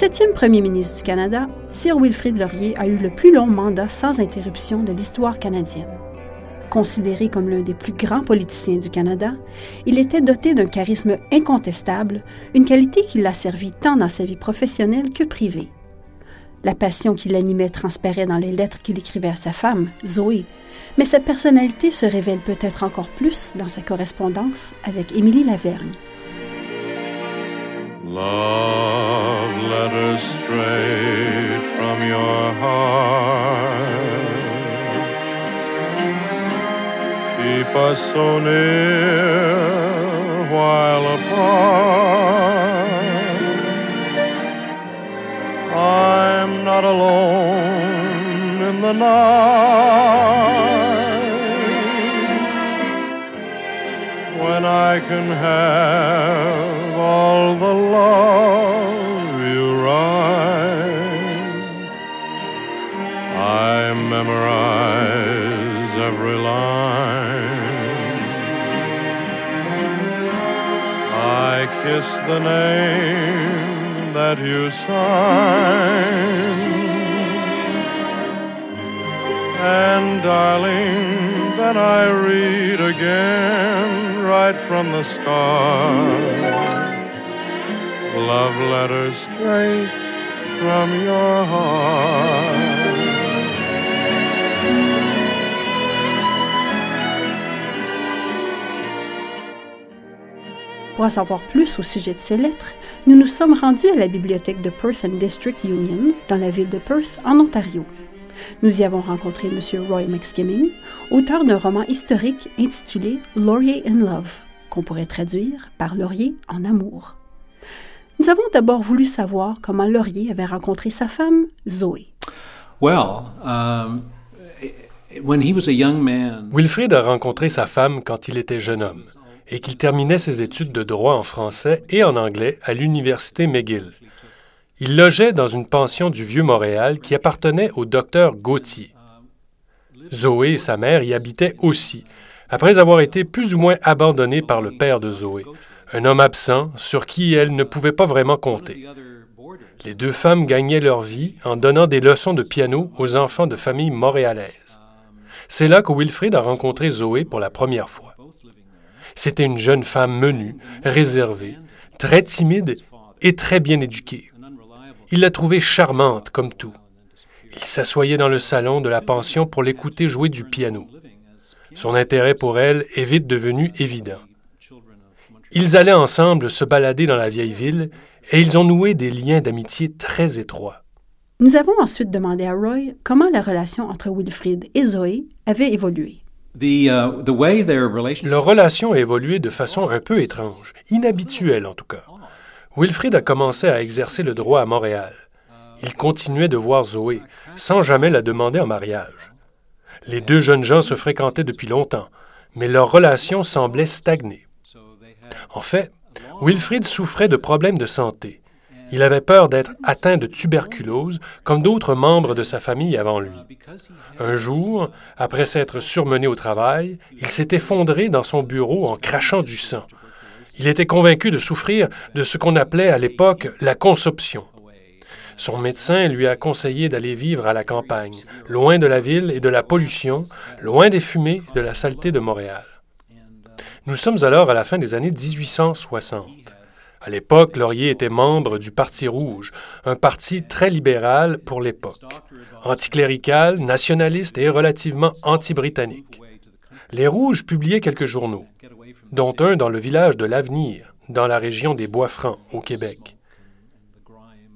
Septième premier ministre du Canada, Sir Wilfrid Laurier a eu le plus long mandat sans interruption de l'histoire canadienne. Considéré comme l'un des plus grands politiciens du Canada, il était doté d'un charisme incontestable, une qualité qui l'a servi tant dans sa vie professionnelle que privée. La passion qui l'animait transparaît dans les lettres qu'il écrivait à sa femme, Zoé, mais sa personnalité se révèle peut-être encore plus dans sa correspondance avec Émilie Lavergne. Love letters straight from your heart. keep us so near while apart. I'm not alone in the night when I can have all the kiss the name that you sign. And darling, then I read again right from the start. Love letters straight from your heart. Pour en savoir plus au sujet de ces lettres, nous nous sommes rendus à la bibliothèque de Perth and District Union, dans la ville de Perth, en Ontario. Nous y avons rencontré M. Roy McSkimming, auteur d'un roman historique intitulé Laurier in Love, qu'on pourrait traduire par Laurier en amour. Nous avons d'abord voulu savoir comment Laurier avait rencontré sa femme, Zoé. Well, um, when he was a young man, Wilfrid a rencontré sa femme quand il était jeune homme et qu'il terminait ses études de droit en français et en anglais à l'Université McGill. Il logeait dans une pension du Vieux-Montréal qui appartenait au docteur Gauthier. Zoé et sa mère y habitaient aussi, après avoir été plus ou moins abandonnées par le père de Zoé, un homme absent sur qui elle ne pouvait pas vraiment compter. Les deux femmes gagnaient leur vie en donnant des leçons de piano aux enfants de familles montréalaises. C'est là que Wilfrid a rencontré Zoé pour la première fois. C'était une jeune femme menue, réservée, très timide et très bien éduquée. Il la trouvait charmante comme tout. Il s'assoyait dans le salon de la pension pour l'écouter jouer du piano. Son intérêt pour elle est vite devenu évident. Ils allaient ensemble se balader dans la vieille ville et ils ont noué des liens d'amitié très étroits. Nous avons ensuite demandé à Roy comment la relation entre Wilfrid et Zoé avait évolué. Uh, Leur relation a évolué de façon un peu étrange, inhabituelle en tout cas. Wilfrid a commencé à exercer le droit à Montréal. Il continuait de voir Zoé, sans jamais la demander en mariage. Les deux jeunes gens se fréquentaient depuis longtemps, mais leur relation semblait stagner. En fait, Wilfrid souffrait de problèmes de santé. Il avait peur d'être atteint de tuberculose, comme d'autres membres de sa famille avant lui. Un jour, après s'être surmené au travail, il s'est effondré dans son bureau en crachant du sang. Il était convaincu de souffrir de ce qu'on appelait à l'époque la consomption. Son médecin lui a conseillé d'aller vivre à la campagne, loin de la ville et de la pollution, loin des fumées et de la saleté de Montréal. Nous sommes alors à la fin des années 1860. À l'époque, Laurier était membre du Parti rouge, un parti très libéral pour l'époque, anticlérical, nationaliste et relativement anti-britannique. Les Rouges publiaient quelques journaux, dont un dans le village de l'Avenir, dans la région des Bois-Francs, au Québec.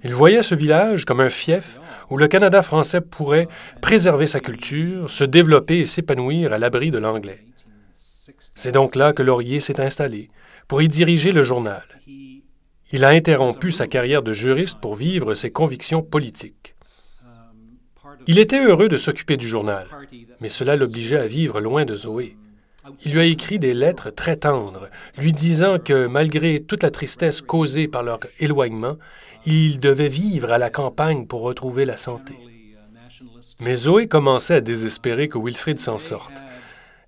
Ils voyaient ce village comme un fief où le Canada français pourrait préserver sa culture, se développer et s'épanouir à l'abri de l'anglais. C'est donc là que Laurier s'est installé pour y diriger le journal. Il a interrompu sa carrière de juriste pour vivre ses convictions politiques. Il était heureux de s'occuper du journal, mais cela l'obligeait à vivre loin de Zoé. Il lui a écrit des lettres très tendres, lui disant que malgré toute la tristesse causée par leur éloignement, il devait vivre à la campagne pour retrouver la santé. Mais Zoé commençait à désespérer que Wilfrid s'en sorte.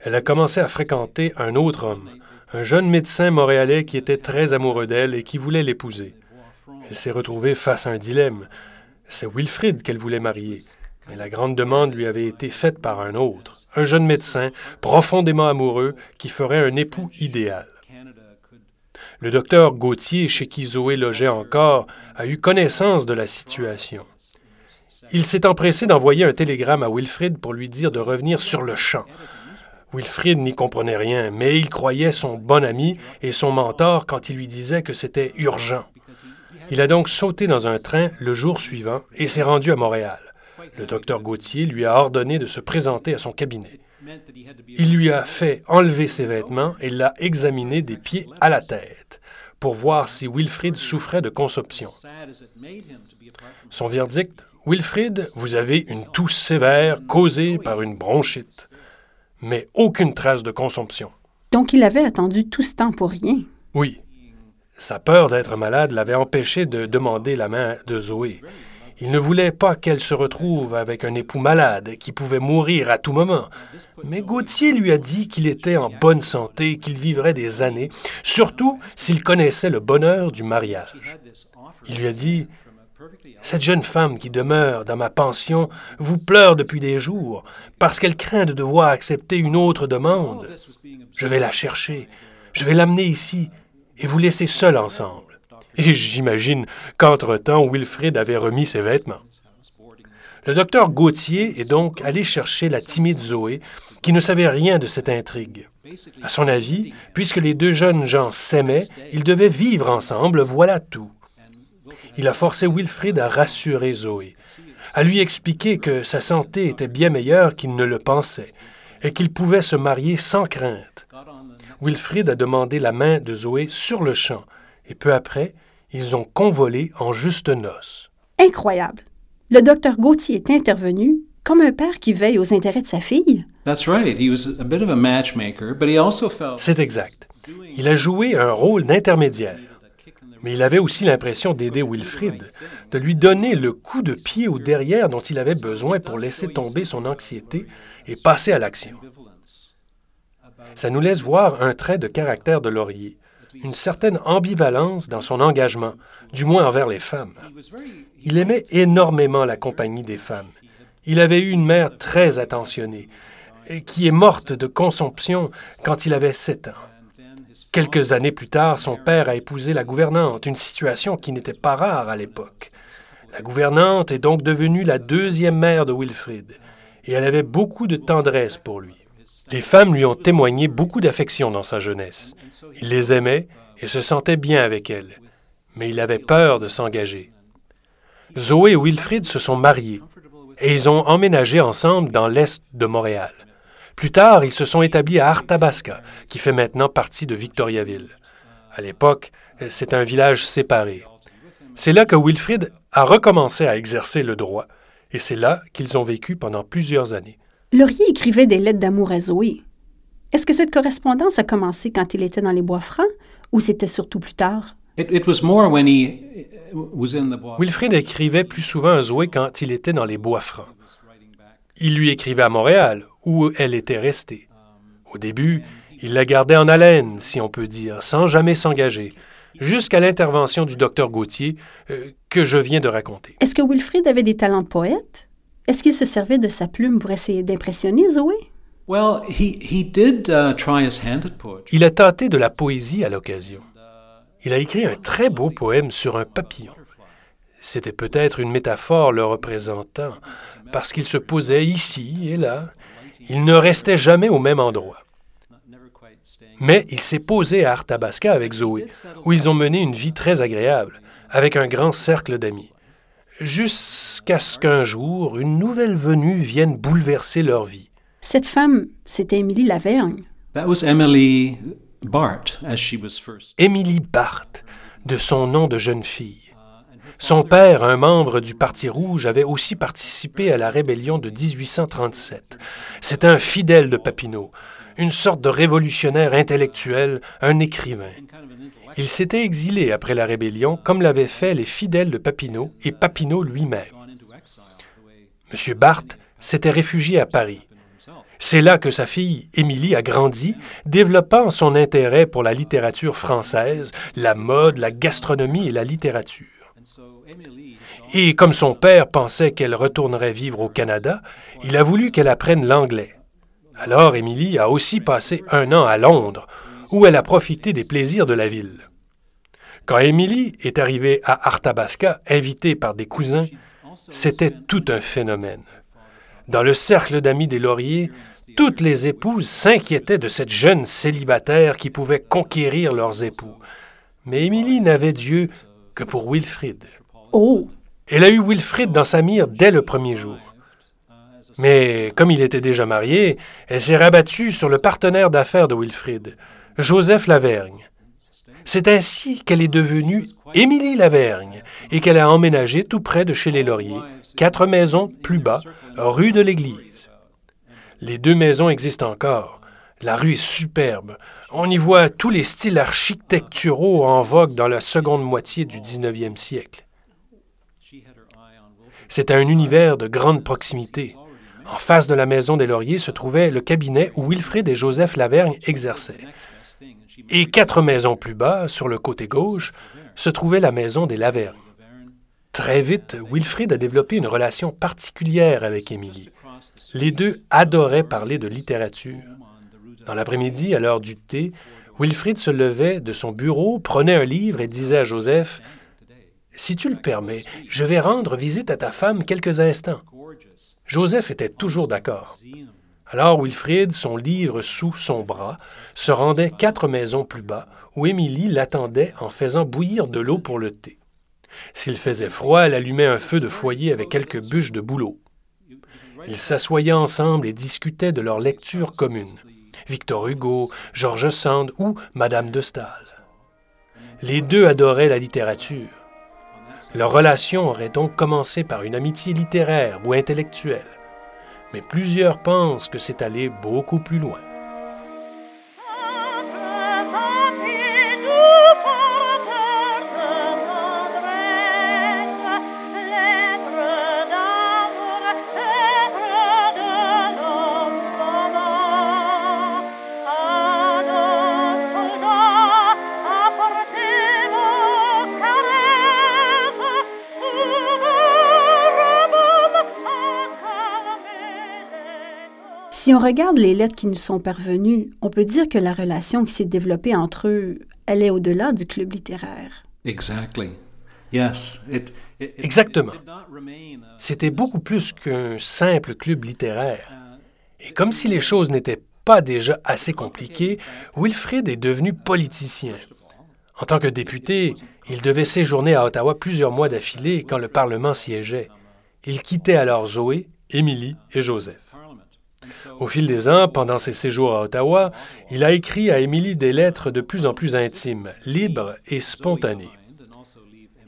Elle a commencé à fréquenter un autre homme, un jeune médecin montréalais qui était très amoureux d'elle et qui voulait l'épouser. Elle s'est retrouvée face à un dilemme. C'est Wilfrid qu'elle voulait marier, mais la grande demande lui avait été faite par un autre, un jeune médecin profondément amoureux qui ferait un époux idéal. Le docteur Gauthier, chez qui Zoé logeait encore, a eu connaissance de la situation. Il s'est empressé d'envoyer un télégramme à Wilfrid pour lui dire de revenir sur le champ. Wilfrid n'y comprenait rien, mais il croyait son bon ami et son mentor quand il lui disait que c'était urgent. Il a donc sauté dans un train le jour suivant et s'est rendu à Montréal. Le docteur Gauthier lui a ordonné de se présenter à son cabinet. Il lui a fait enlever ses vêtements et l'a examiné des pieds à la tête pour voir si Wilfrid souffrait de consomption. Son verdict Wilfrid, vous avez une toux sévère causée par une bronchite, mais aucune trace de consomption. Donc il avait attendu tout ce temps pour rien. Oui. Sa peur d'être malade l'avait empêché de demander la main de Zoé. Il ne voulait pas qu'elle se retrouve avec un époux malade qui pouvait mourir à tout moment. Mais Gauthier lui a dit qu'il était en bonne santé, qu'il vivrait des années, surtout s'il connaissait le bonheur du mariage. Il lui a dit Cette jeune femme qui demeure dans ma pension vous pleure depuis des jours parce qu'elle craint de devoir accepter une autre demande. Je vais la chercher, je vais l'amener ici et vous laisser seul ensemble. Et j'imagine qu'entre-temps, Wilfrid avait remis ses vêtements. Le docteur Gauthier est donc allé chercher la timide Zoé, qui ne savait rien de cette intrigue. À son avis, puisque les deux jeunes gens s'aimaient, ils devaient vivre ensemble, voilà tout. Il a forcé Wilfrid à rassurer Zoé, à lui expliquer que sa santé était bien meilleure qu'il ne le pensait, et qu'il pouvait se marier sans crainte. Wilfrid a demandé la main de Zoé sur le champ, et peu après, ils ont convolé en juste noces. Incroyable. Le docteur Gauthier est intervenu comme un père qui veille aux intérêts de sa fille. C'est exact. Il a joué un rôle d'intermédiaire. Mais il avait aussi l'impression d'aider Wilfrid, de lui donner le coup de pied au derrière dont il avait besoin pour laisser tomber son anxiété et passer à l'action. Ça nous laisse voir un trait de caractère de Laurier une certaine ambivalence dans son engagement, du moins envers les femmes. Il aimait énormément la compagnie des femmes. Il avait eu une mère très attentionnée, qui est morte de consomption quand il avait sept ans. Quelques années plus tard, son père a épousé la gouvernante, une situation qui n'était pas rare à l'époque. La gouvernante est donc devenue la deuxième mère de Wilfrid, et elle avait beaucoup de tendresse pour lui. Les femmes lui ont témoigné beaucoup d'affection dans sa jeunesse. Il les aimait et se sentait bien avec elles, mais il avait peur de s'engager. Zoé et Wilfrid se sont mariés et ils ont emménagé ensemble dans l'est de Montréal. Plus tard, ils se sont établis à Arthabasca, qui fait maintenant partie de Victoriaville. À l'époque, c'est un village séparé. C'est là que Wilfrid a recommencé à exercer le droit, et c'est là qu'ils ont vécu pendant plusieurs années. Laurier écrivait des lettres d'amour à Zoé. Est-ce que cette correspondance a commencé quand il était dans les bois francs ou c'était surtout plus tard? Wilfrid écrivait plus souvent à Zoé quand il était dans les bois francs. Il lui écrivait à Montréal, où elle était restée. Au début, il la gardait en haleine, si on peut dire, sans jamais s'engager, jusqu'à l'intervention du docteur Gauthier euh, que je viens de raconter. Est-ce que Wilfrid avait des talents de poète? Est-ce qu'il se servait de sa plume pour essayer d'impressionner Zoé? Uh, Il a tâté de la poésie à l'occasion. Il a écrit un très beau poème sur un papillon. C'était peut-être une métaphore le représentant, parce qu'il se posait ici et là. Il ne restait jamais au même endroit. Mais il s'est posé à Arthabasca avec Zoé, où ils ont mené une vie très agréable, avec un grand cercle d'amis jusqu'à ce qu'un jour, une nouvelle venue vienne bouleverser leur vie. Cette femme, c'était Émilie Lavergne. Emily Bart, Emily Bart, de son nom de jeune fille. Son père, un membre du Parti rouge, avait aussi participé à la rébellion de 1837. C'est un fidèle de Papineau, une sorte de révolutionnaire intellectuel, un écrivain. Il s'était exilé après la rébellion, comme l'avaient fait les fidèles de Papineau et Papineau lui-même. M. Barthes s'était réfugié à Paris. C'est là que sa fille, Émilie, a grandi, développant son intérêt pour la littérature française, la mode, la gastronomie et la littérature. Et comme son père pensait qu'elle retournerait vivre au Canada, il a voulu qu'elle apprenne l'anglais. Alors Émilie a aussi passé un an à Londres, où elle a profité des plaisirs de la ville. Quand Émilie est arrivée à Arthabasca, invitée par des cousins, c'était tout un phénomène. Dans le cercle d'amis des Lauriers, toutes les épouses s'inquiétaient de cette jeune célibataire qui pouvait conquérir leurs époux. Mais Émilie n'avait Dieu que pour Wilfrid. Oh! Elle a eu Wilfrid dans sa mire dès le premier jour. Mais comme il était déjà marié, elle s'est rabattue sur le partenaire d'affaires de Wilfrid, Joseph Lavergne. C'est ainsi qu'elle est devenue Émilie Lavergne et qu'elle a emménagé tout près de chez les Lauriers, quatre maisons plus bas, rue de l'Église. Les deux maisons existent encore. La rue est superbe. On y voit tous les styles architecturaux en vogue dans la seconde moitié du 19e siècle. C'est un univers de grande proximité. En face de la maison des Lauriers se trouvait le cabinet où Wilfrid et Joseph Lavergne exerçaient. Et quatre maisons plus bas, sur le côté gauche, se trouvait la maison des Lavergne. Très vite, Wilfrid a développé une relation particulière avec Émilie. Les deux adoraient parler de littérature. Dans l'après-midi, à l'heure du thé, Wilfrid se levait de son bureau, prenait un livre et disait à Joseph Si tu le permets, je vais rendre visite à ta femme quelques instants. Joseph était toujours d'accord. Alors Wilfrid, son livre sous son bras, se rendait quatre maisons plus bas, où Émilie l'attendait en faisant bouillir de l'eau pour le thé. S'il faisait froid, elle allumait un feu de foyer avec quelques bûches de bouleau. Ils s'assoyaient ensemble et discutaient de leur lecture commune. Victor Hugo, George Sand ou Madame de Staël. Les deux adoraient la littérature. Leur relation aurait donc commencé par une amitié littéraire ou intellectuelle mais plusieurs pensent que c'est allé beaucoup plus loin. Si on regarde les lettres qui nous sont parvenues, on peut dire que la relation qui s'est développée entre eux, elle est au-delà du club littéraire. Exactly. Yes. Exactement. C'était beaucoup plus qu'un simple club littéraire. Et comme si les choses n'étaient pas déjà assez compliquées, Wilfrid est devenu politicien. En tant que député, il devait séjourner à Ottawa plusieurs mois d'affilée quand le Parlement siégeait. Il quittait alors Zoé, Émilie et Joseph. Au fil des ans, pendant ses séjours à Ottawa, il a écrit à Émilie des lettres de plus en plus intimes, libres et spontanées.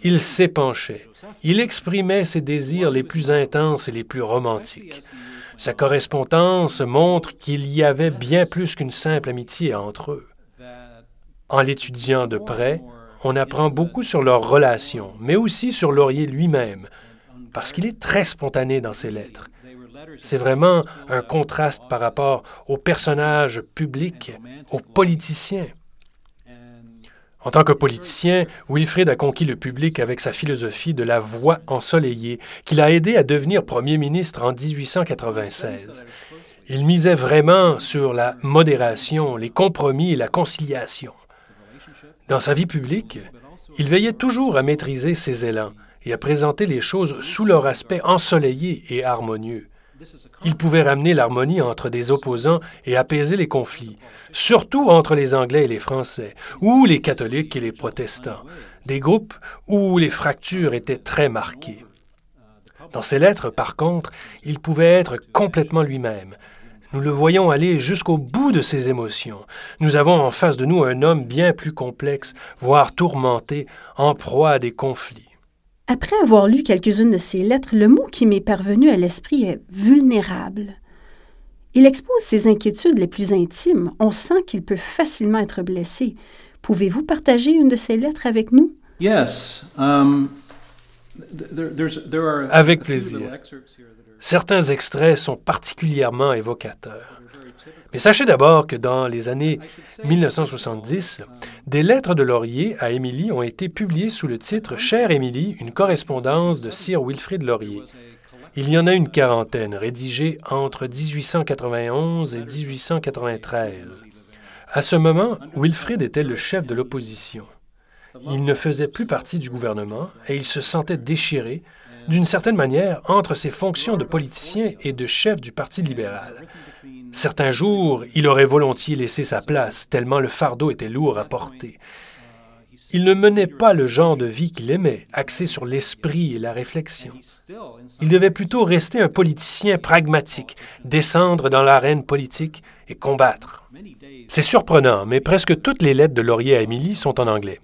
Il s'épanchait. Il exprimait ses désirs les plus intenses et les plus romantiques. Sa correspondance montre qu'il y avait bien plus qu'une simple amitié entre eux. En l'étudiant de près, on apprend beaucoup sur leurs relations, mais aussi sur Laurier lui-même, parce qu'il est très spontané dans ses lettres. C'est vraiment un contraste par rapport aux personnages publics, aux politiciens. En tant que politicien, Wilfrid a conquis le public avec sa philosophie de la voix ensoleillée, qui l'a aidé à devenir Premier ministre en 1896. Il misait vraiment sur la modération, les compromis et la conciliation. Dans sa vie publique, il veillait toujours à maîtriser ses élans et à présenter les choses sous leur aspect ensoleillé et harmonieux. Il pouvait ramener l'harmonie entre des opposants et apaiser les conflits, surtout entre les Anglais et les Français, ou les catholiques et les protestants, des groupes où les fractures étaient très marquées. Dans ses lettres, par contre, il pouvait être complètement lui-même. Nous le voyons aller jusqu'au bout de ses émotions. Nous avons en face de nous un homme bien plus complexe, voire tourmenté, en proie à des conflits. Après avoir lu quelques-unes de ces lettres, le mot qui m'est parvenu à l'esprit est vulnérable. Il expose ses inquiétudes les plus intimes. On sent qu'il peut facilement être blessé. Pouvez-vous partager une de ces lettres avec nous? Yes. Um, avec plaisir. Certains extraits sont particulièrement évocateurs. Mais sachez d'abord que dans les années 1970, des lettres de Laurier à Émilie ont été publiées sous le titre Chère Émilie, une correspondance de Sir Wilfrid Laurier. Il y en a une quarantaine, rédigées entre 1891 et 1893. À ce moment, Wilfrid était le chef de l'opposition. Il ne faisait plus partie du gouvernement et il se sentait déchiré, d'une certaine manière, entre ses fonctions de politicien et de chef du Parti libéral. Certains jours, il aurait volontiers laissé sa place, tellement le fardeau était lourd à porter. Il ne menait pas le genre de vie qu'il aimait, axé sur l'esprit et la réflexion. Il devait plutôt rester un politicien pragmatique, descendre dans l'arène politique et combattre. C'est surprenant, mais presque toutes les lettres de Laurier à Émilie sont en anglais.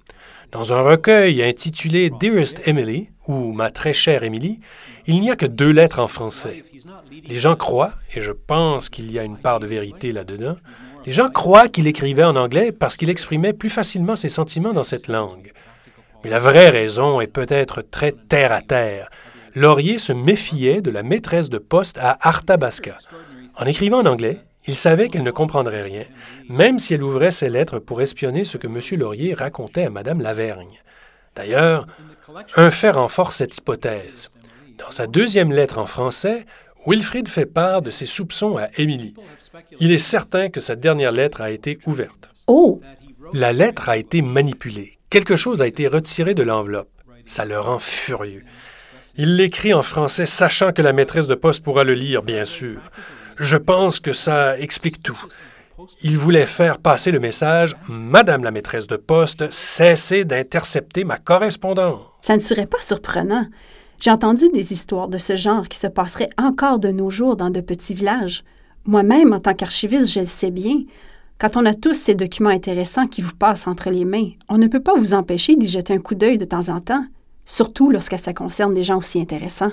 Dans un recueil intitulé Dearest Emily, ou Ma très chère Emily, il n'y a que deux lettres en français. Les gens croient, et je pense qu'il y a une part de vérité là-dedans, les gens croient qu'il écrivait en anglais parce qu'il exprimait plus facilement ses sentiments dans cette langue. Mais la vraie raison est peut-être très terre à terre. Laurier se méfiait de la maîtresse de poste à Arthabasca. En écrivant en anglais, il savait qu'elle ne comprendrait rien, même si elle ouvrait ses lettres pour espionner ce que M. Laurier racontait à Mme Lavergne. D'ailleurs, un fait renforce cette hypothèse. Dans sa deuxième lettre en français, Wilfrid fait part de ses soupçons à Émilie. Il est certain que sa dernière lettre a été ouverte. Oh! La lettre a été manipulée. Quelque chose a été retiré de l'enveloppe. Ça le rend furieux. Il l'écrit en français, sachant que la maîtresse de poste pourra le lire, bien sûr. Je pense que ça explique tout. Il voulait faire passer le message Madame la maîtresse de poste, cessez d'intercepter ma correspondance. Ça ne serait pas surprenant. J'ai entendu des histoires de ce genre qui se passeraient encore de nos jours dans de petits villages. Moi-même, en tant qu'archiviste, je le sais bien. Quand on a tous ces documents intéressants qui vous passent entre les mains, on ne peut pas vous empêcher d'y jeter un coup d'œil de temps en temps, surtout lorsque ça concerne des gens aussi intéressants.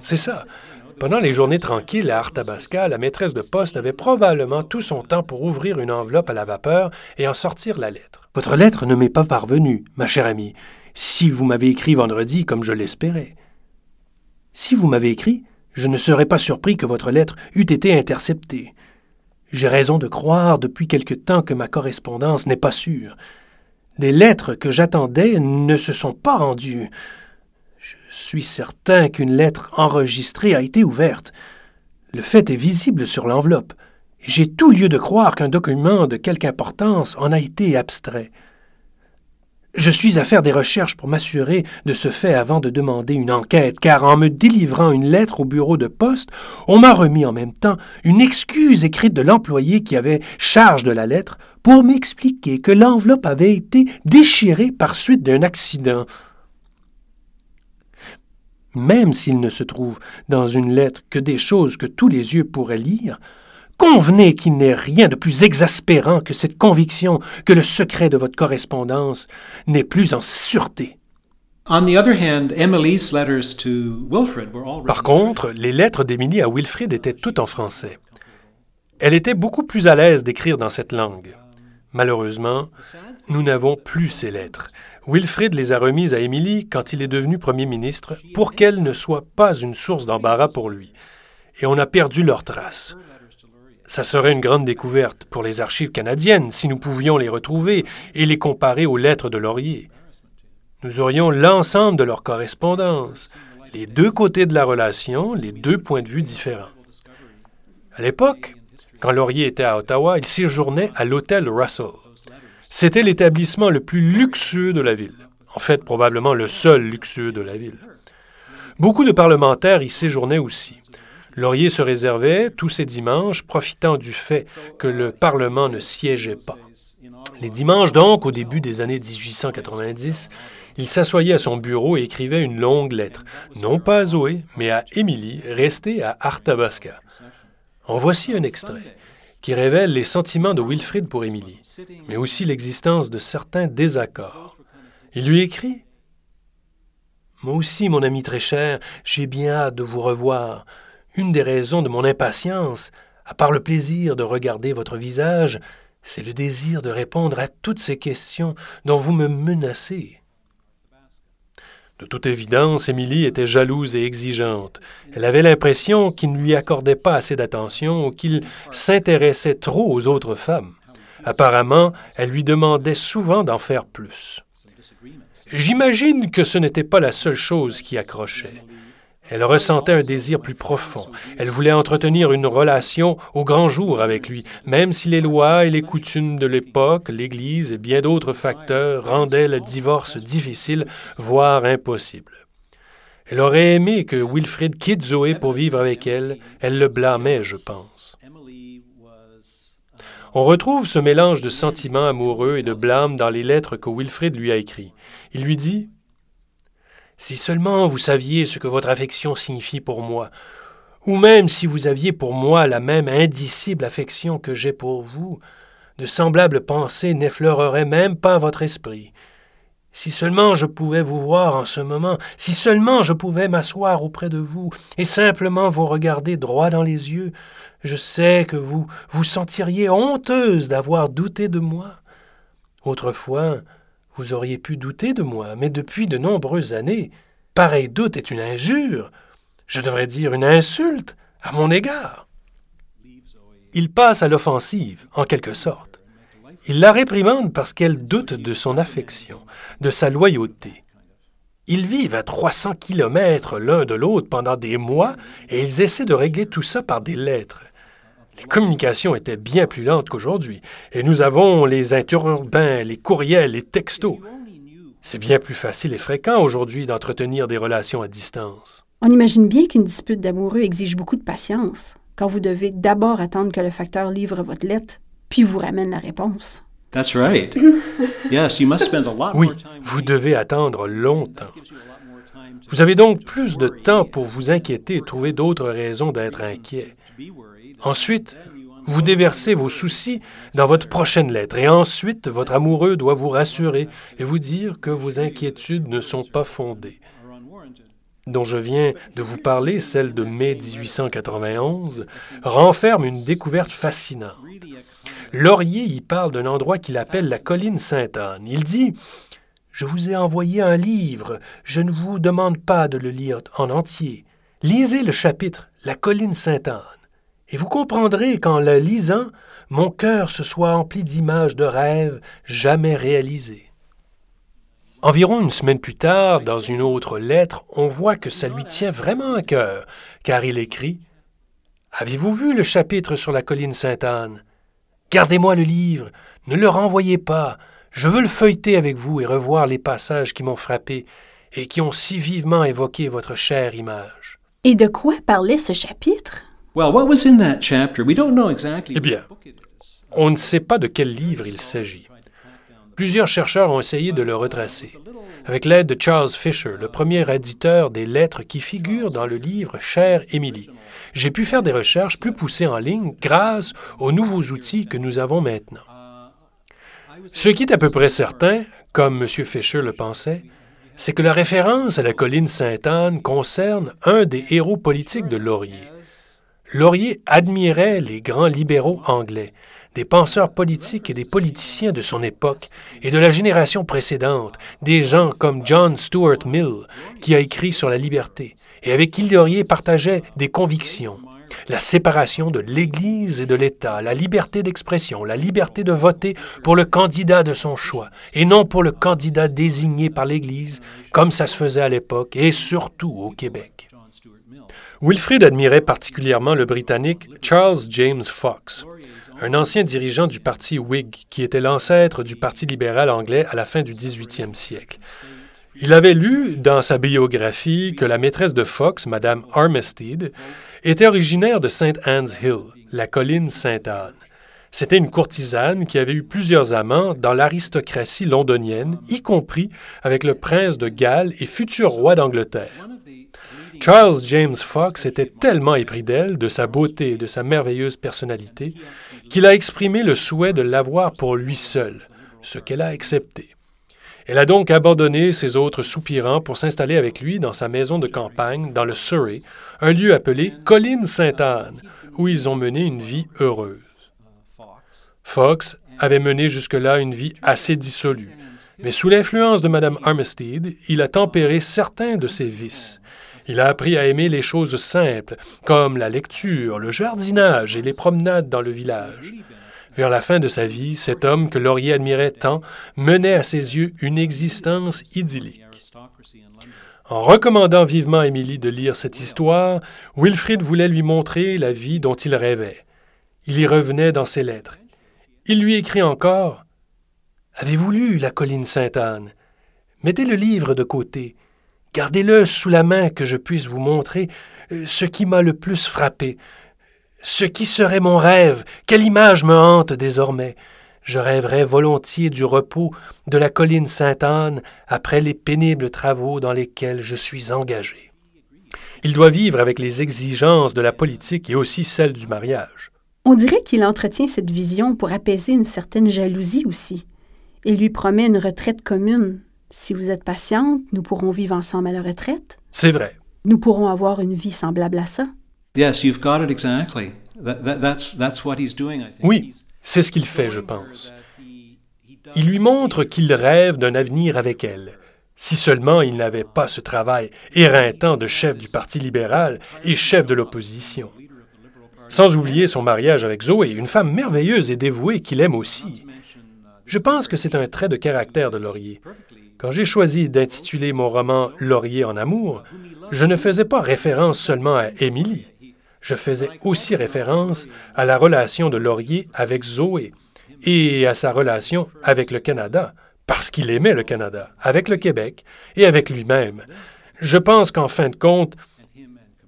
C'est ça. Pendant les journées tranquilles à Arthabasca, la maîtresse de poste avait probablement tout son temps pour ouvrir une enveloppe à la vapeur et en sortir la lettre. Votre lettre ne m'est pas parvenue, ma chère amie, si vous m'avez écrit vendredi comme je l'espérais. Si vous m'avez écrit, je ne serais pas surpris que votre lettre eût été interceptée. J'ai raison de croire depuis quelque temps que ma correspondance n'est pas sûre. Des lettres que j'attendais ne se sont pas rendues. Suis certain qu'une lettre enregistrée a été ouverte. Le fait est visible sur l'enveloppe. J'ai tout lieu de croire qu'un document de quelque importance en a été abstrait. Je suis à faire des recherches pour m'assurer de ce fait avant de demander une enquête, car en me délivrant une lettre au bureau de poste, on m'a remis en même temps une excuse écrite de l'employé qui avait charge de la lettre pour m'expliquer que l'enveloppe avait été déchirée par suite d'un accident même s'il ne se trouve dans une lettre que des choses que tous les yeux pourraient lire, convenez qu'il n'est rien de plus exaspérant que cette conviction que le secret de votre correspondance n'est plus en sûreté. Par contre, les lettres d'Émilie à Wilfrid étaient toutes en français. Elle était beaucoup plus à l'aise d'écrire dans cette langue. Malheureusement, nous n'avons plus ces lettres, Wilfrid les a remises à Émilie quand il est devenu Premier ministre pour qu'elles ne soient pas une source d'embarras pour lui. Et on a perdu leurs traces. Ça serait une grande découverte pour les archives canadiennes si nous pouvions les retrouver et les comparer aux lettres de Laurier. Nous aurions l'ensemble de leur correspondance, les deux côtés de la relation, les deux points de vue différents. À l'époque, quand Laurier était à Ottawa, il séjournait à l'hôtel Russell. C'était l'établissement le plus luxueux de la ville. En fait, probablement le seul luxueux de la ville. Beaucoup de parlementaires y séjournaient aussi. Laurier se réservait tous ses dimanches, profitant du fait que le Parlement ne siégeait pas. Les dimanches, donc, au début des années 1890, il s'assoyait à son bureau et écrivait une longue lettre, non pas à Zoé, mais à Émilie, restée à Arthabasca. En voici un extrait qui révèle les sentiments de Wilfrid pour Émilie, mais aussi l'existence de certains désaccords. Il lui écrit Moi aussi, mon ami très cher, j'ai bien hâte de vous revoir. Une des raisons de mon impatience, à part le plaisir de regarder votre visage, c'est le désir de répondre à toutes ces questions dont vous me menacez. De toute évidence, Émilie était jalouse et exigeante. Elle avait l'impression qu'il ne lui accordait pas assez d'attention ou qu'il s'intéressait trop aux autres femmes. Apparemment, elle lui demandait souvent d'en faire plus. J'imagine que ce n'était pas la seule chose qui accrochait. Elle ressentait un désir plus profond. Elle voulait entretenir une relation au grand jour avec lui, même si les lois et les coutumes de l'époque, l'Église et bien d'autres facteurs rendaient le divorce difficile, voire impossible. Elle aurait aimé que Wilfrid quitte Zoé pour vivre avec elle. Elle le blâmait, je pense. On retrouve ce mélange de sentiments amoureux et de blâme dans les lettres que Wilfrid lui a écrites. Il lui dit si seulement vous saviez ce que votre affection signifie pour moi, ou même si vous aviez pour moi la même indicible affection que j'ai pour vous, de semblables pensées n'effleureraient même pas votre esprit. Si seulement je pouvais vous voir en ce moment, si seulement je pouvais m'asseoir auprès de vous et simplement vous regarder droit dans les yeux, je sais que vous vous sentiriez honteuse d'avoir douté de moi. Autrefois, vous auriez pu douter de moi, mais depuis de nombreuses années, pareil doute est une injure, je devrais dire une insulte, à mon égard. Il passe à l'offensive, en quelque sorte. Il la réprimande parce qu'elle doute de son affection, de sa loyauté. Ils vivent à 300 kilomètres l'un de l'autre pendant des mois et ils essaient de régler tout ça par des lettres. Les communications étaient bien plus lentes qu'aujourd'hui, et nous avons les interurbains, les courriels, les textos. C'est bien plus facile et fréquent aujourd'hui d'entretenir des relations à distance. On imagine bien qu'une dispute d'amoureux exige beaucoup de patience, quand vous devez d'abord attendre que le facteur livre votre lettre, puis vous ramène la réponse. That's right. Yes, you must spend a lot oui, vous devez attendre longtemps. Vous avez donc plus de temps pour vous inquiéter et trouver d'autres raisons d'être inquiet. Ensuite, vous déversez vos soucis dans votre prochaine lettre et ensuite votre amoureux doit vous rassurer et vous dire que vos inquiétudes ne sont pas fondées. dont je viens de vous parler, celle de mai 1891, renferme une découverte fascinante. Laurier y parle d'un endroit qu'il appelle la colline Sainte-Anne. Il dit Je vous ai envoyé un livre, je ne vous demande pas de le lire en entier. Lisez le chapitre La colline Sainte-Anne et vous comprendrez qu'en le lisant, mon cœur se soit empli d'images de rêves jamais réalisés. Environ une semaine plus tard, dans une autre lettre, on voit que ça lui tient vraiment à cœur, car il écrit Avez-vous vu le chapitre sur la colline Sainte-Anne? Gardez-moi le livre, ne le renvoyez pas, je veux le feuilleter avec vous et revoir les passages qui m'ont frappé et qui ont si vivement évoqué votre chère image. Et de quoi parlait ce chapitre? Eh bien, on ne sait pas de quel livre il s'agit. Plusieurs chercheurs ont essayé de le retracer. Avec l'aide de Charles Fisher, le premier éditeur des lettres qui figurent dans le livre Cher Émilie, j'ai pu faire des recherches plus poussées en ligne grâce aux nouveaux outils que nous avons maintenant. Ce qui est à peu près certain, comme M. Fisher le pensait, c'est que la référence à la colline Sainte-Anne concerne un des héros politiques de Laurier, Laurier admirait les grands libéraux anglais, des penseurs politiques et des politiciens de son époque et de la génération précédente, des gens comme John Stuart Mill, qui a écrit sur la liberté, et avec qui Laurier partageait des convictions. La séparation de l'Église et de l'État, la liberté d'expression, la liberté de voter pour le candidat de son choix, et non pour le candidat désigné par l'Église, comme ça se faisait à l'époque, et surtout au Québec. Wilfrid admirait particulièrement le Britannique Charles James Fox, un ancien dirigeant du parti Whig qui était l'ancêtre du Parti libéral anglais à la fin du 18e siècle. Il avait lu dans sa biographie que la maîtresse de Fox, Madame Armistead, était originaire de St. Anne's Hill, la colline Sainte-Anne. C'était une courtisane qui avait eu plusieurs amants dans l'aristocratie londonienne, y compris avec le prince de Galles et futur roi d'Angleterre. Charles James Fox était tellement épris d'elle, de sa beauté et de sa merveilleuse personnalité, qu'il a exprimé le souhait de l'avoir pour lui seul, ce qu'elle a accepté. Elle a donc abandonné ses autres soupirants pour s'installer avec lui dans sa maison de campagne, dans le Surrey, un lieu appelé Colline Sainte-Anne, où ils ont mené une vie heureuse. Fox avait mené jusque-là une vie assez dissolue, mais sous l'influence de Mme Armistead, il a tempéré certains de ses vices. Il a appris à aimer les choses simples, comme la lecture, le jardinage et les promenades dans le village. Vers la fin de sa vie, cet homme que Laurier admirait tant menait à ses yeux une existence idyllique. En recommandant vivement à Émilie de lire cette histoire, Wilfrid voulait lui montrer la vie dont il rêvait. Il y revenait dans ses lettres. Il lui écrit encore Avez-vous lu La colline Sainte-Anne? Mettez le livre de côté. Gardez-le sous la main que je puisse vous montrer euh, ce qui m'a le plus frappé. Ce qui serait mon rêve, quelle image me hante désormais. Je rêverais volontiers du repos de la colline Sainte-Anne après les pénibles travaux dans lesquels je suis engagé. Il doit vivre avec les exigences de la politique et aussi celles du mariage. On dirait qu'il entretient cette vision pour apaiser une certaine jalousie aussi. Il lui promet une retraite commune. Si vous êtes patiente, nous pourrons vivre ensemble à la retraite. C'est vrai. Nous pourrons avoir une vie semblable à ça. Oui, c'est ce qu'il fait, je pense. Il lui montre qu'il rêve d'un avenir avec elle. Si seulement il n'avait pas ce travail éreintant de chef du Parti libéral et chef de l'opposition. Sans oublier son mariage avec Zoé, une femme merveilleuse et dévouée qu'il aime aussi. Je pense que c'est un trait de caractère de Laurier. Quand j'ai choisi d'intituler mon roman Laurier en amour, je ne faisais pas référence seulement à Émilie. Je faisais aussi référence à la relation de Laurier avec Zoé et à sa relation avec le Canada, parce qu'il aimait le Canada, avec le Québec et avec lui-même. Je pense qu'en fin de compte,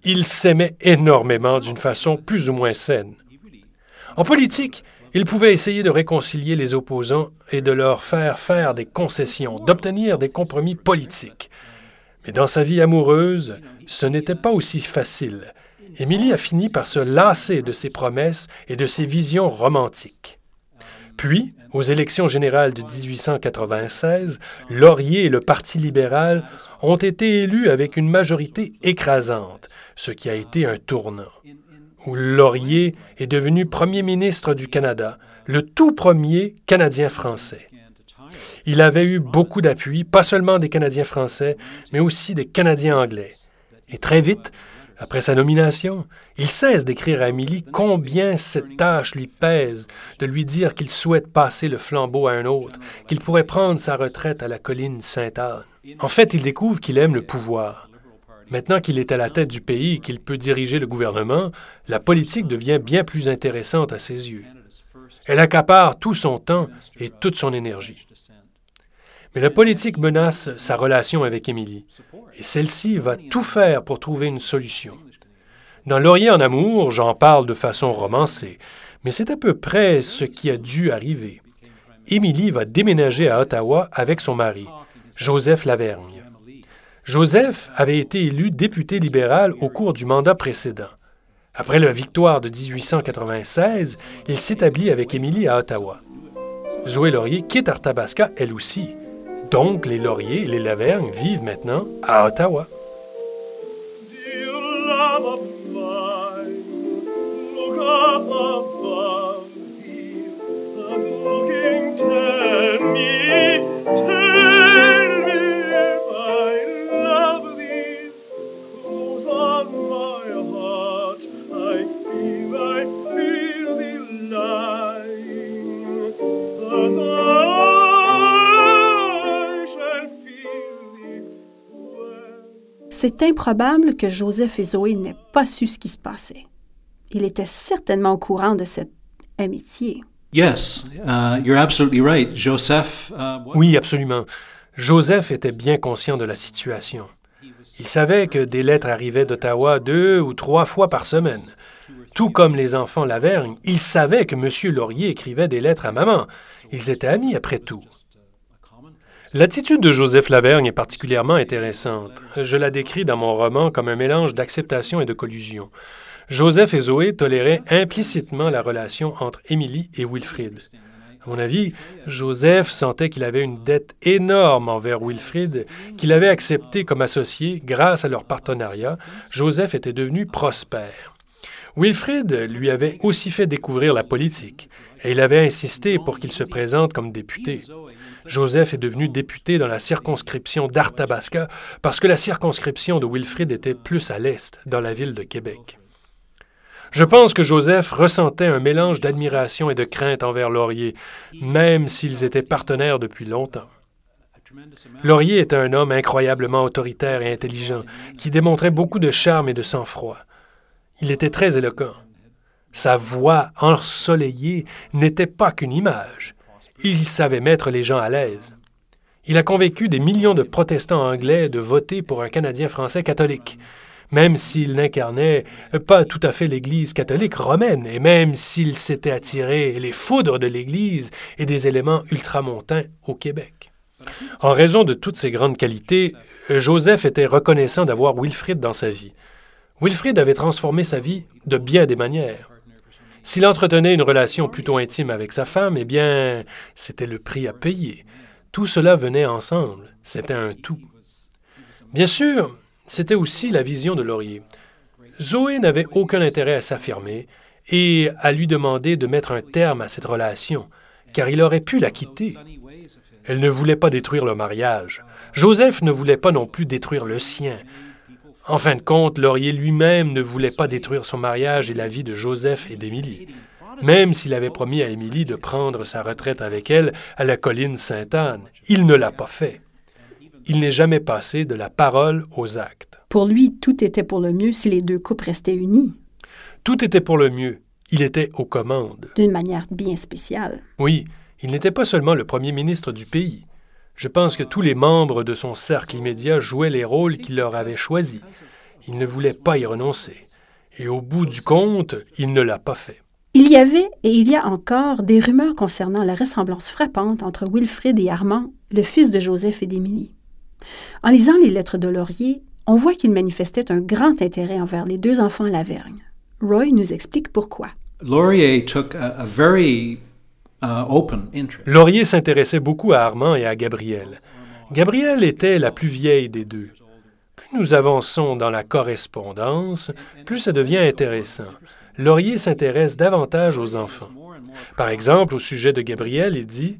il s'aimait énormément d'une façon plus ou moins saine. En politique, il pouvait essayer de réconcilier les opposants et de leur faire faire des concessions, d'obtenir des compromis politiques. Mais dans sa vie amoureuse, ce n'était pas aussi facile. Émilie a fini par se lasser de ses promesses et de ses visions romantiques. Puis, aux élections générales de 1896, Laurier et le Parti libéral ont été élus avec une majorité écrasante, ce qui a été un tournant, où Laurier est devenu Premier ministre du Canada, le tout premier Canadien français. Il avait eu beaucoup d'appui, pas seulement des Canadiens français, mais aussi des Canadiens anglais. Et très vite, après sa nomination, il cesse d'écrire à Amélie combien cette tâche lui pèse, de lui dire qu'il souhaite passer le flambeau à un autre, qu'il pourrait prendre sa retraite à la colline Sainte-Anne. En fait, il découvre qu'il aime le pouvoir. Maintenant qu'il est à la tête du pays et qu'il peut diriger le gouvernement, la politique devient bien plus intéressante à ses yeux. Elle accapare tout son temps et toute son énergie. Mais la politique menace sa relation avec Émilie, et celle-ci va tout faire pour trouver une solution. Dans Laurier en amour, j'en parle de façon romancée, mais c'est à peu près ce qui a dû arriver. Émilie va déménager à Ottawa avec son mari, Joseph Lavergne. Joseph avait été élu député libéral au cours du mandat précédent. Après la victoire de 1896, il s'établit avec Émilie à Ottawa. Zoé Laurier quitte Arthabasca, elle aussi. Donc, les Lauriers et les Lavergne vivent maintenant à Ottawa. C'est improbable que Joseph et Zoé n'aient pas su ce qui se passait. Il était certainement au courant de cette amitié. Yes, uh, you're absolutely right. Joseph. Uh, oui, absolument. Joseph était bien conscient de la situation. Il savait que des lettres arrivaient d'Ottawa deux ou trois fois par semaine. Tout comme les enfants Lavergne, il savait que M. Laurier écrivait des lettres à maman. Ils étaient amis après tout. L'attitude de Joseph Lavergne est particulièrement intéressante. Je la décris dans mon roman comme un mélange d'acceptation et de collusion. Joseph et Zoé toléraient implicitement la relation entre Émilie et Wilfrid. À mon avis, Joseph sentait qu'il avait une dette énorme envers Wilfrid, qu'il avait accepté comme associé grâce à leur partenariat. Joseph était devenu prospère. Wilfrid lui avait aussi fait découvrir la politique et il avait insisté pour qu'il se présente comme député. Joseph est devenu député dans la circonscription d'Arthabasca parce que la circonscription de Wilfrid était plus à l'est, dans la ville de Québec. Je pense que Joseph ressentait un mélange d'admiration et de crainte envers Laurier, même s'ils étaient partenaires depuis longtemps. Laurier était un homme incroyablement autoritaire et intelligent, qui démontrait beaucoup de charme et de sang-froid. Il était très éloquent. Sa voix ensoleillée n'était pas qu'une image. Il savait mettre les gens à l'aise. Il a convaincu des millions de protestants anglais de voter pour un Canadien français catholique même s'il n'incarnait pas tout à fait l'Église catholique romaine, et même s'il s'était attiré les foudres de l'Église et des éléments ultramontains au Québec. En raison de toutes ces grandes qualités, Joseph était reconnaissant d'avoir Wilfrid dans sa vie. Wilfrid avait transformé sa vie de bien des manières. S'il entretenait une relation plutôt intime avec sa femme, eh bien, c'était le prix à payer. Tout cela venait ensemble, c'était un tout. Bien sûr, c'était aussi la vision de Laurier. Zoé n'avait aucun intérêt à s'affirmer et à lui demander de mettre un terme à cette relation, car il aurait pu la quitter. Elle ne voulait pas détruire le mariage. Joseph ne voulait pas non plus détruire le sien. En fin de compte, Laurier lui-même ne voulait pas détruire son mariage et la vie de Joseph et d'Émilie, même s'il avait promis à Émilie de prendre sa retraite avec elle à la colline Sainte-Anne. Il ne l'a pas fait il n'est jamais passé de la parole aux actes. Pour lui, tout était pour le mieux si les deux couples restaient unis. Tout était pour le mieux. Il était aux commandes. D'une manière bien spéciale. Oui, il n'était pas seulement le premier ministre du pays. Je pense que tous les membres de son cercle immédiat jouaient les rôles qu'il leur avait choisis. Il ne voulait pas y renoncer. Et au bout du compte, il ne l'a pas fait. Il y avait et il y a encore des rumeurs concernant la ressemblance frappante entre Wilfrid et Armand, le fils de Joseph et d'Émilie. En lisant les lettres de Laurier, on voit qu'il manifestait un grand intérêt envers les deux enfants Lavergne. Roy nous explique pourquoi. Laurier took a, very Laurier s'intéressait beaucoup à Armand et à Gabrielle. Gabrielle était la plus vieille des deux. Plus nous avançons dans la correspondance, plus ça devient intéressant. Laurier s'intéresse davantage aux enfants. Par exemple, au sujet de Gabrielle, il dit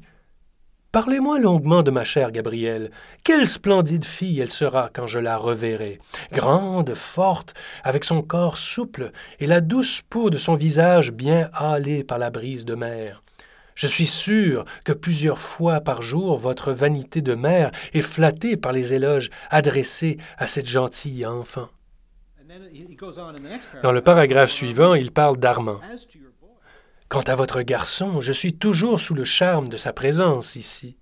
Parlez-moi longuement de ma chère Gabrielle. Quelle splendide fille elle sera quand je la reverrai. Grande, forte, avec son corps souple et la douce peau de son visage bien hâlé par la brise de mer. Je suis sûr que plusieurs fois par jour votre vanité de mère est flattée par les éloges adressés à cette gentille enfant. Dans le paragraphe suivant, il parle d'Armand. Quant à votre garçon, je suis toujours sous le charme de sa présence ici.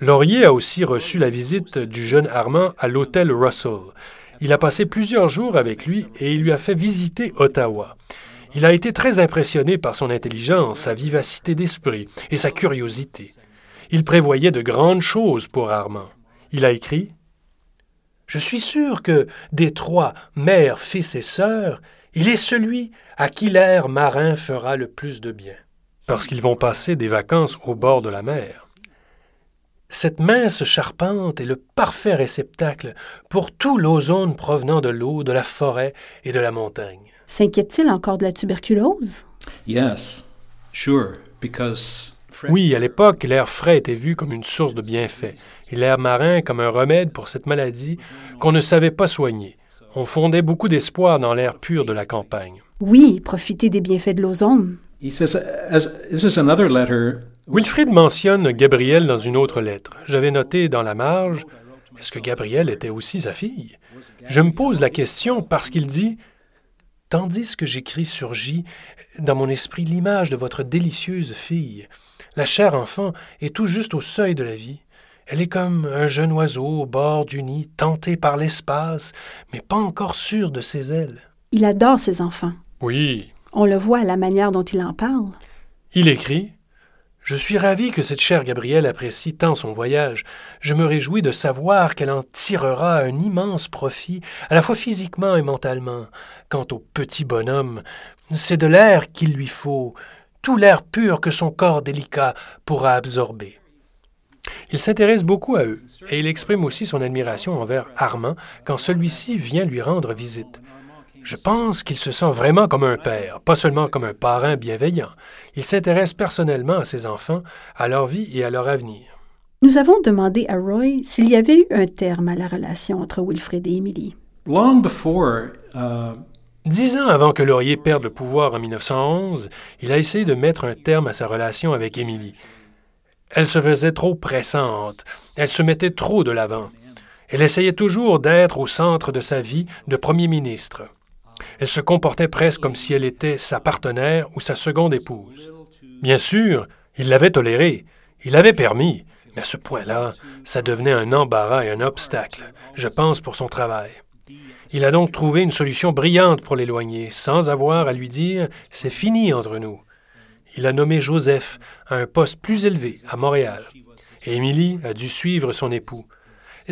Laurier a aussi reçu la visite du jeune Armand à l'hôtel Russell. Il a passé plusieurs jours avec lui et il lui a fait visiter Ottawa. Il a été très impressionné par son intelligence, sa vivacité d'esprit et sa curiosité. Il prévoyait de grandes choses pour Armand. Il a écrit Je suis sûr que des trois, mère, fils et sœurs, il est celui à qui l'air marin fera le plus de bien. Parce qu'ils vont passer des vacances au bord de la mer. Cette mince charpente est le parfait réceptacle pour tout l'ozone provenant de l'eau, de la forêt et de la montagne. S'inquiète-t-il encore de la tuberculose? Yes, sure, because oui, à l'époque, l'air frais était vu comme une source de bienfaits et l'air marin comme un remède pour cette maladie qu'on ne savait pas soigner. On fondait beaucoup d'espoir dans l'air pur de la campagne. Oui, profiter des bienfaits de l'ozone. Wilfrid mentionne Gabrielle dans une autre lettre. J'avais noté dans la marge Est-ce que Gabrielle était aussi sa fille? Je me pose la question parce qu'il dit Tandis que j'écris surgit dans mon esprit l'image de votre délicieuse fille. La chère enfant est tout juste au seuil de la vie. Elle est comme un jeune oiseau au bord du nid, tenté par l'espace, mais pas encore sûr de ses ailes. Il adore ses enfants. Oui. On le voit à la manière dont il en parle. Il écrit Je suis ravi que cette chère Gabrielle apprécie tant son voyage. Je me réjouis de savoir qu'elle en tirera un immense profit, à la fois physiquement et mentalement. Quant au petit bonhomme, c'est de l'air qu'il lui faut, tout l'air pur que son corps délicat pourra absorber. Il s'intéresse beaucoup à eux et il exprime aussi son admiration envers Armand quand celui-ci vient lui rendre visite. Je pense qu'il se sent vraiment comme un père, pas seulement comme un parrain bienveillant. Il s'intéresse personnellement à ses enfants, à leur vie et à leur avenir. Nous avons demandé à Roy s'il y avait eu un terme à la relation entre Wilfrid et Emily. Long before, uh, Dix ans avant que Laurier perde le pouvoir en 1911, il a essayé de mettre un terme à sa relation avec Émilie. Elle se faisait trop pressante, elle se mettait trop de l'avant. Elle essayait toujours d'être au centre de sa vie de Premier ministre. Elle se comportait presque comme si elle était sa partenaire ou sa seconde épouse. Bien sûr, il l'avait toléré, il l'avait permis, mais à ce point-là, ça devenait un embarras et un obstacle, je pense, pour son travail. Il a donc trouvé une solution brillante pour l'éloigner, sans avoir à lui dire C'est fini entre nous il a nommé Joseph à un poste plus élevé à Montréal. Émilie a dû suivre son époux.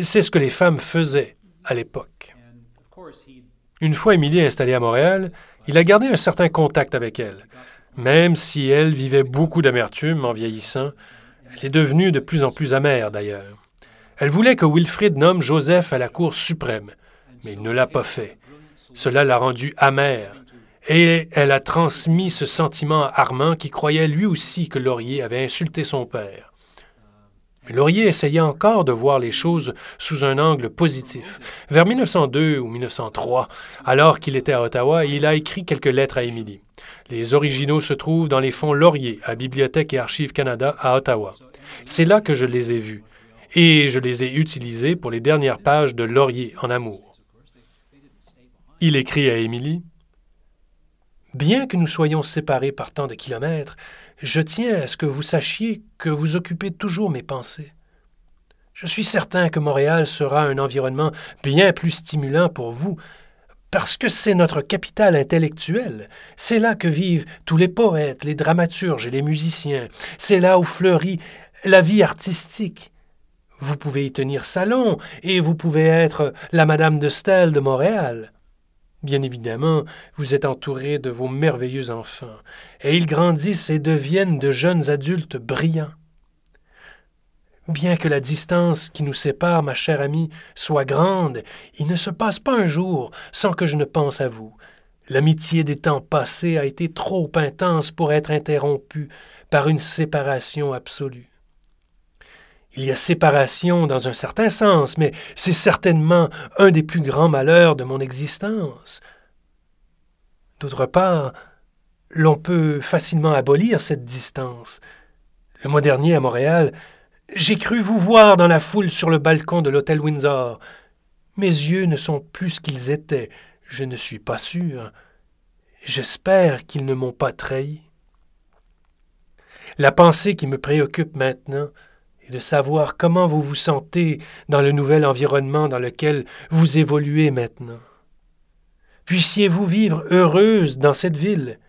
C'est ce que les femmes faisaient à l'époque. Une fois Émilie installée à Montréal, il a gardé un certain contact avec elle. Même si elle vivait beaucoup d'amertume en vieillissant, elle est devenue de plus en plus amère d'ailleurs. Elle voulait que Wilfrid nomme Joseph à la Cour suprême, mais il ne l'a pas fait. Cela l'a rendu amère et elle a transmis ce sentiment à Armand qui croyait lui aussi que Laurier avait insulté son père. Laurier essayait encore de voir les choses sous un angle positif. Vers 1902 ou 1903, alors qu'il était à Ottawa, il a écrit quelques lettres à Émilie. Les originaux se trouvent dans les fonds Laurier à Bibliothèque et Archives Canada à Ottawa. C'est là que je les ai vus et je les ai utilisés pour les dernières pages de Laurier en amour. Il écrit à Émilie Bien que nous soyons séparés par tant de kilomètres, je tiens à ce que vous sachiez que vous occupez toujours mes pensées. Je suis certain que Montréal sera un environnement bien plus stimulant pour vous, parce que c'est notre capitale intellectuelle. C'est là que vivent tous les poètes, les dramaturges et les musiciens. C'est là où fleurit la vie artistique. Vous pouvez y tenir salon, et vous pouvez être la Madame de Stel de Montréal. Bien évidemment, vous êtes entouré de vos merveilleux enfants, et ils grandissent et deviennent de jeunes adultes brillants. Bien que la distance qui nous sépare, ma chère amie, soit grande, il ne se passe pas un jour sans que je ne pense à vous. L'amitié des temps passés a été trop intense pour être interrompue par une séparation absolue. Il y a séparation dans un certain sens, mais c'est certainement un des plus grands malheurs de mon existence. D'autre part, l'on peut facilement abolir cette distance. Le mois dernier, à Montréal, j'ai cru vous voir dans la foule sur le balcon de l'hôtel Windsor. Mes yeux ne sont plus ce qu'ils étaient, je ne suis pas sûr. J'espère qu'ils ne m'ont pas trahi. La pensée qui me préoccupe maintenant, et de savoir comment vous vous sentez dans le nouvel environnement dans lequel vous évoluez maintenant. Puissiez-vous vivre heureuse dans cette ville.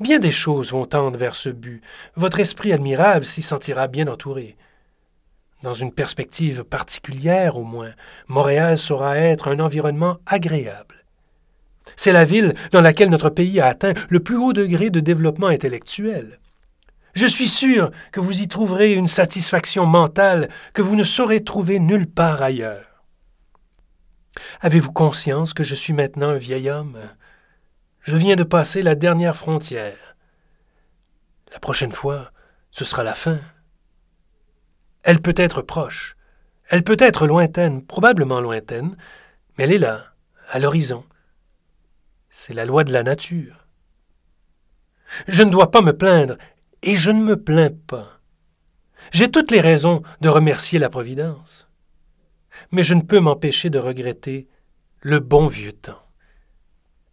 Bien des choses vont tendre vers ce but. Votre esprit admirable s'y sentira bien entouré. Dans une perspective particulière au moins, Montréal saura être un environnement agréable. C'est la ville dans laquelle notre pays a atteint le plus haut degré de développement intellectuel. Je suis sûr que vous y trouverez une satisfaction mentale que vous ne saurez trouver nulle part ailleurs. Avez-vous conscience que je suis maintenant un vieil homme? Je viens de passer la dernière frontière. La prochaine fois, ce sera la fin. Elle peut être proche, elle peut être lointaine, probablement lointaine, mais elle est là, à l'horizon. C'est la loi de la nature. Je ne dois pas me plaindre et je ne me plains pas. J'ai toutes les raisons de remercier la Providence. Mais je ne peux m'empêcher de regretter le bon vieux temps.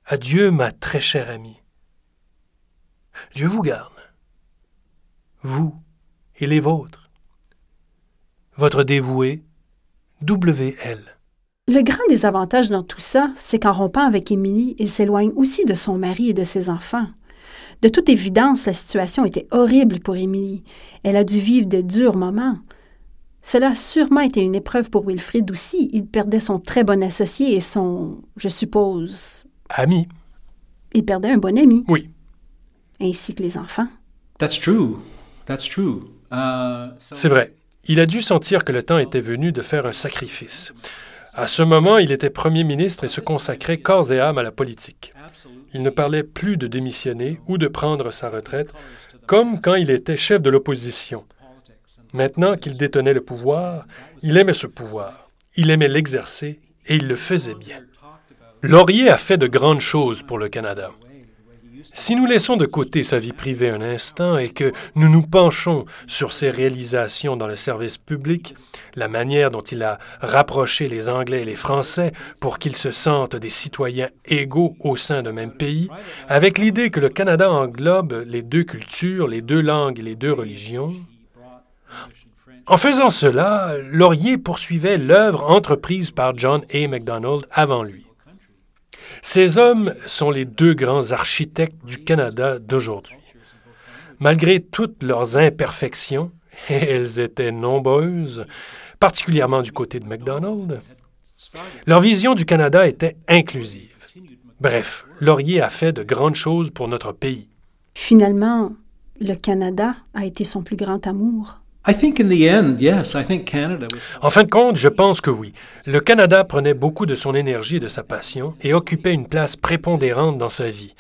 Adieu, ma très chère amie. Dieu vous garde, vous et les vôtres. Votre dévoué, W.L. Le grand désavantage dans tout ça, c'est qu'en rompant avec Émilie, il s'éloigne aussi de son mari et de ses enfants. De toute évidence, la situation était horrible pour Émilie. Elle a dû vivre de durs moments. Cela a sûrement été une épreuve pour Wilfrid aussi. Il perdait son très bon associé et son, je suppose... Ami. Il perdait un bon ami. Oui. ainsi que les enfants. That's true. That's true. Uh, C'est vrai. Il a dû sentir que le temps était venu de faire un sacrifice. À ce moment, il était Premier ministre et se consacrait corps et âme à la politique. Il ne parlait plus de démissionner ou de prendre sa retraite, comme quand il était chef de l'opposition. Maintenant qu'il détenait le pouvoir, il aimait ce pouvoir, il aimait l'exercer et il le faisait bien. Laurier a fait de grandes choses pour le Canada. Si nous laissons de côté sa vie privée un instant et que nous nous penchons sur ses réalisations dans le service public, la manière dont il a rapproché les Anglais et les Français pour qu'ils se sentent des citoyens égaux au sein d'un même pays, avec l'idée que le Canada englobe les deux cultures, les deux langues et les deux religions, en faisant cela, Laurier poursuivait l'œuvre entreprise par John A. MacDonald avant lui. Ces hommes sont les deux grands architectes du Canada d'aujourd'hui. Malgré toutes leurs imperfections, et elles étaient nombreuses, particulièrement du côté de MacDonald, leur vision du Canada était inclusive. Bref, Laurier a fait de grandes choses pour notre pays. Finalement, le Canada a été son plus grand amour. En fin de compte, je pense que oui. Le Canada prenait beaucoup de son énergie et de sa passion et occupait une place prépondérante dans sa vie.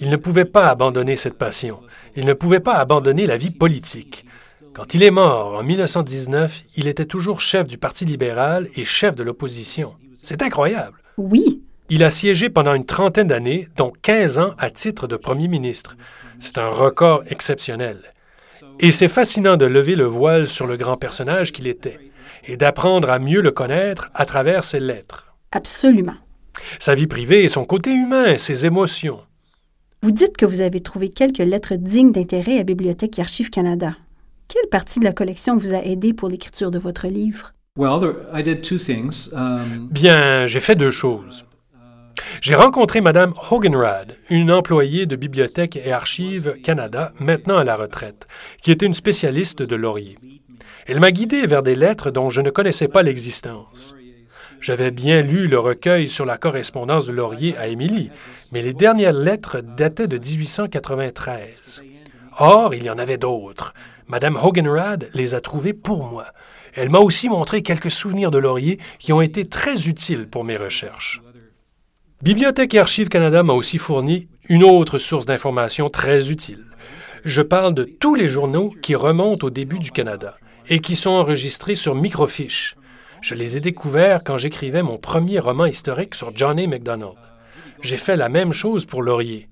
Il ne pouvait pas abandonner cette passion. Il ne pouvait pas abandonner la vie politique. Quand il est mort en 1919, il était toujours chef du Parti libéral et chef de l'opposition. C'est incroyable. Oui. Il a siégé pendant une trentaine d'années, dont 15 ans à titre de premier ministre. C'est un record exceptionnel. Et c'est fascinant de lever le voile sur le grand personnage qu'il était et d'apprendre à mieux le connaître à travers ses lettres. Absolument. Sa vie privée et son côté humain, ses émotions. Vous dites que vous avez trouvé quelques lettres dignes d'intérêt à Bibliothèque et Archives Canada. Quelle partie de la collection vous a aidé pour l'écriture de votre livre? Um, Bien, j'ai fait deux choses. J'ai rencontré Mme Hoganrad, une employée de Bibliothèque et Archives Canada, maintenant à la retraite, qui était une spécialiste de Laurier. Elle m'a guidé vers des lettres dont je ne connaissais pas l'existence. J'avais bien lu le recueil sur la correspondance de Laurier à Émilie, mais les dernières lettres dataient de 1893. Or, il y en avait d'autres. Madame Hoganrad les a trouvées pour moi. Elle m'a aussi montré quelques souvenirs de Laurier qui ont été très utiles pour mes recherches. Bibliothèque et Archives Canada m'a aussi fourni une autre source d'information très utile. Je parle de tous les journaux qui remontent au début du Canada et qui sont enregistrés sur microfiche. Je les ai découverts quand j'écrivais mon premier roman historique sur Johnny MacDonald. J'ai fait la même chose pour Laurier.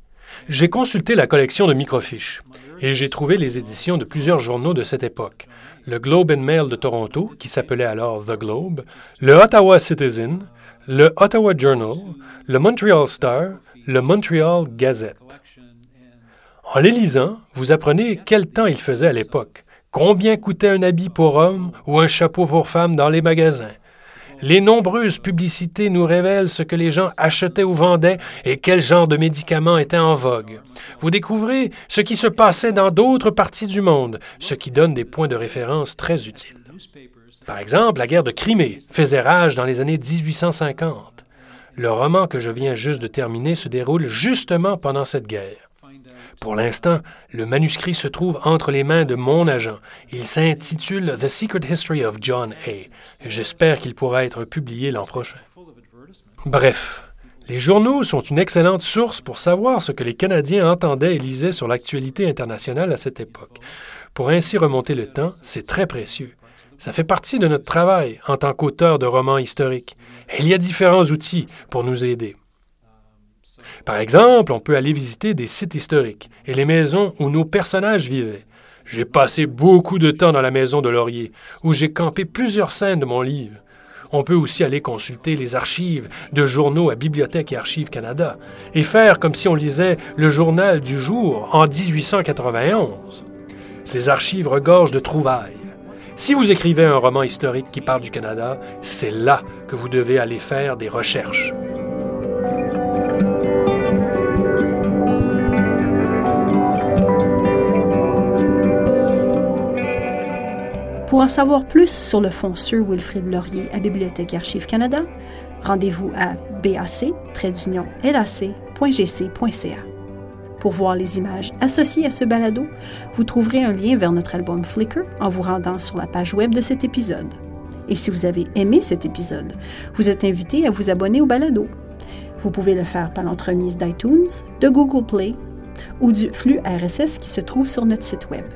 J'ai consulté la collection de microfiches et j'ai trouvé les éditions de plusieurs journaux de cette époque. Le Globe and Mail de Toronto, qui s'appelait alors The Globe, le Ottawa Citizen, le Ottawa Journal, le Montreal Star, le Montreal Gazette. En les lisant, vous apprenez quel temps il faisait à l'époque, combien coûtait un habit pour homme ou un chapeau pour femme dans les magasins? Les nombreuses publicités nous révèlent ce que les gens achetaient ou vendaient et quel genre de médicaments étaient en vogue. Vous découvrez ce qui se passait dans d'autres parties du monde, ce qui donne des points de référence très utiles. Par exemple, la guerre de Crimée faisait rage dans les années 1850. Le roman que je viens juste de terminer se déroule justement pendant cette guerre. Pour l'instant, le manuscrit se trouve entre les mains de mon agent. Il s'intitule The Secret History of John A. J'espère qu'il pourra être publié l'an prochain. Bref, les journaux sont une excellente source pour savoir ce que les Canadiens entendaient et lisaient sur l'actualité internationale à cette époque. Pour ainsi remonter le temps, c'est très précieux. Ça fait partie de notre travail en tant qu'auteur de romans historiques. il y a différents outils pour nous aider. Par exemple, on peut aller visiter des sites historiques et les maisons où nos personnages vivaient. J'ai passé beaucoup de temps dans la maison de Laurier, où j'ai campé plusieurs scènes de mon livre. On peut aussi aller consulter les archives de journaux à Bibliothèque et Archives Canada et faire comme si on lisait le journal du jour en 1891. Ces archives regorgent de trouvailles si vous écrivez un roman historique qui parle du Canada, c'est là que vous devez aller faire des recherches. Pour en savoir plus sur le fonds Sir Wilfrid Laurier à Bibliothèque Archives Canada, rendez-vous à bac-lac.gc.ca. Pour voir les images associées à ce balado, vous trouverez un lien vers notre album Flickr en vous rendant sur la page web de cet épisode. Et si vous avez aimé cet épisode, vous êtes invité à vous abonner au balado. Vous pouvez le faire par l'entremise d'iTunes, de Google Play ou du flux RSS qui se trouve sur notre site web.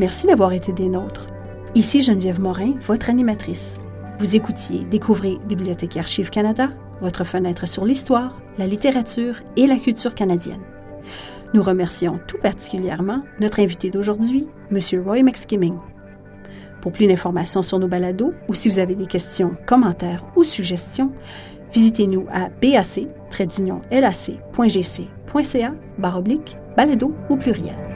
Merci d'avoir été des nôtres. Ici Geneviève Morin, votre animatrice. Vous écoutiez Découvrez Bibliothèque et Archives Canada, votre fenêtre sur l'histoire, la littérature et la culture canadienne. Nous remercions tout particulièrement notre invité d'aujourd'hui, M. Roy McSkimming. Pour plus d'informations sur nos balados ou si vous avez des questions, commentaires ou suggestions, visitez-nous à bac-lac.gc.ca balado au pluriel.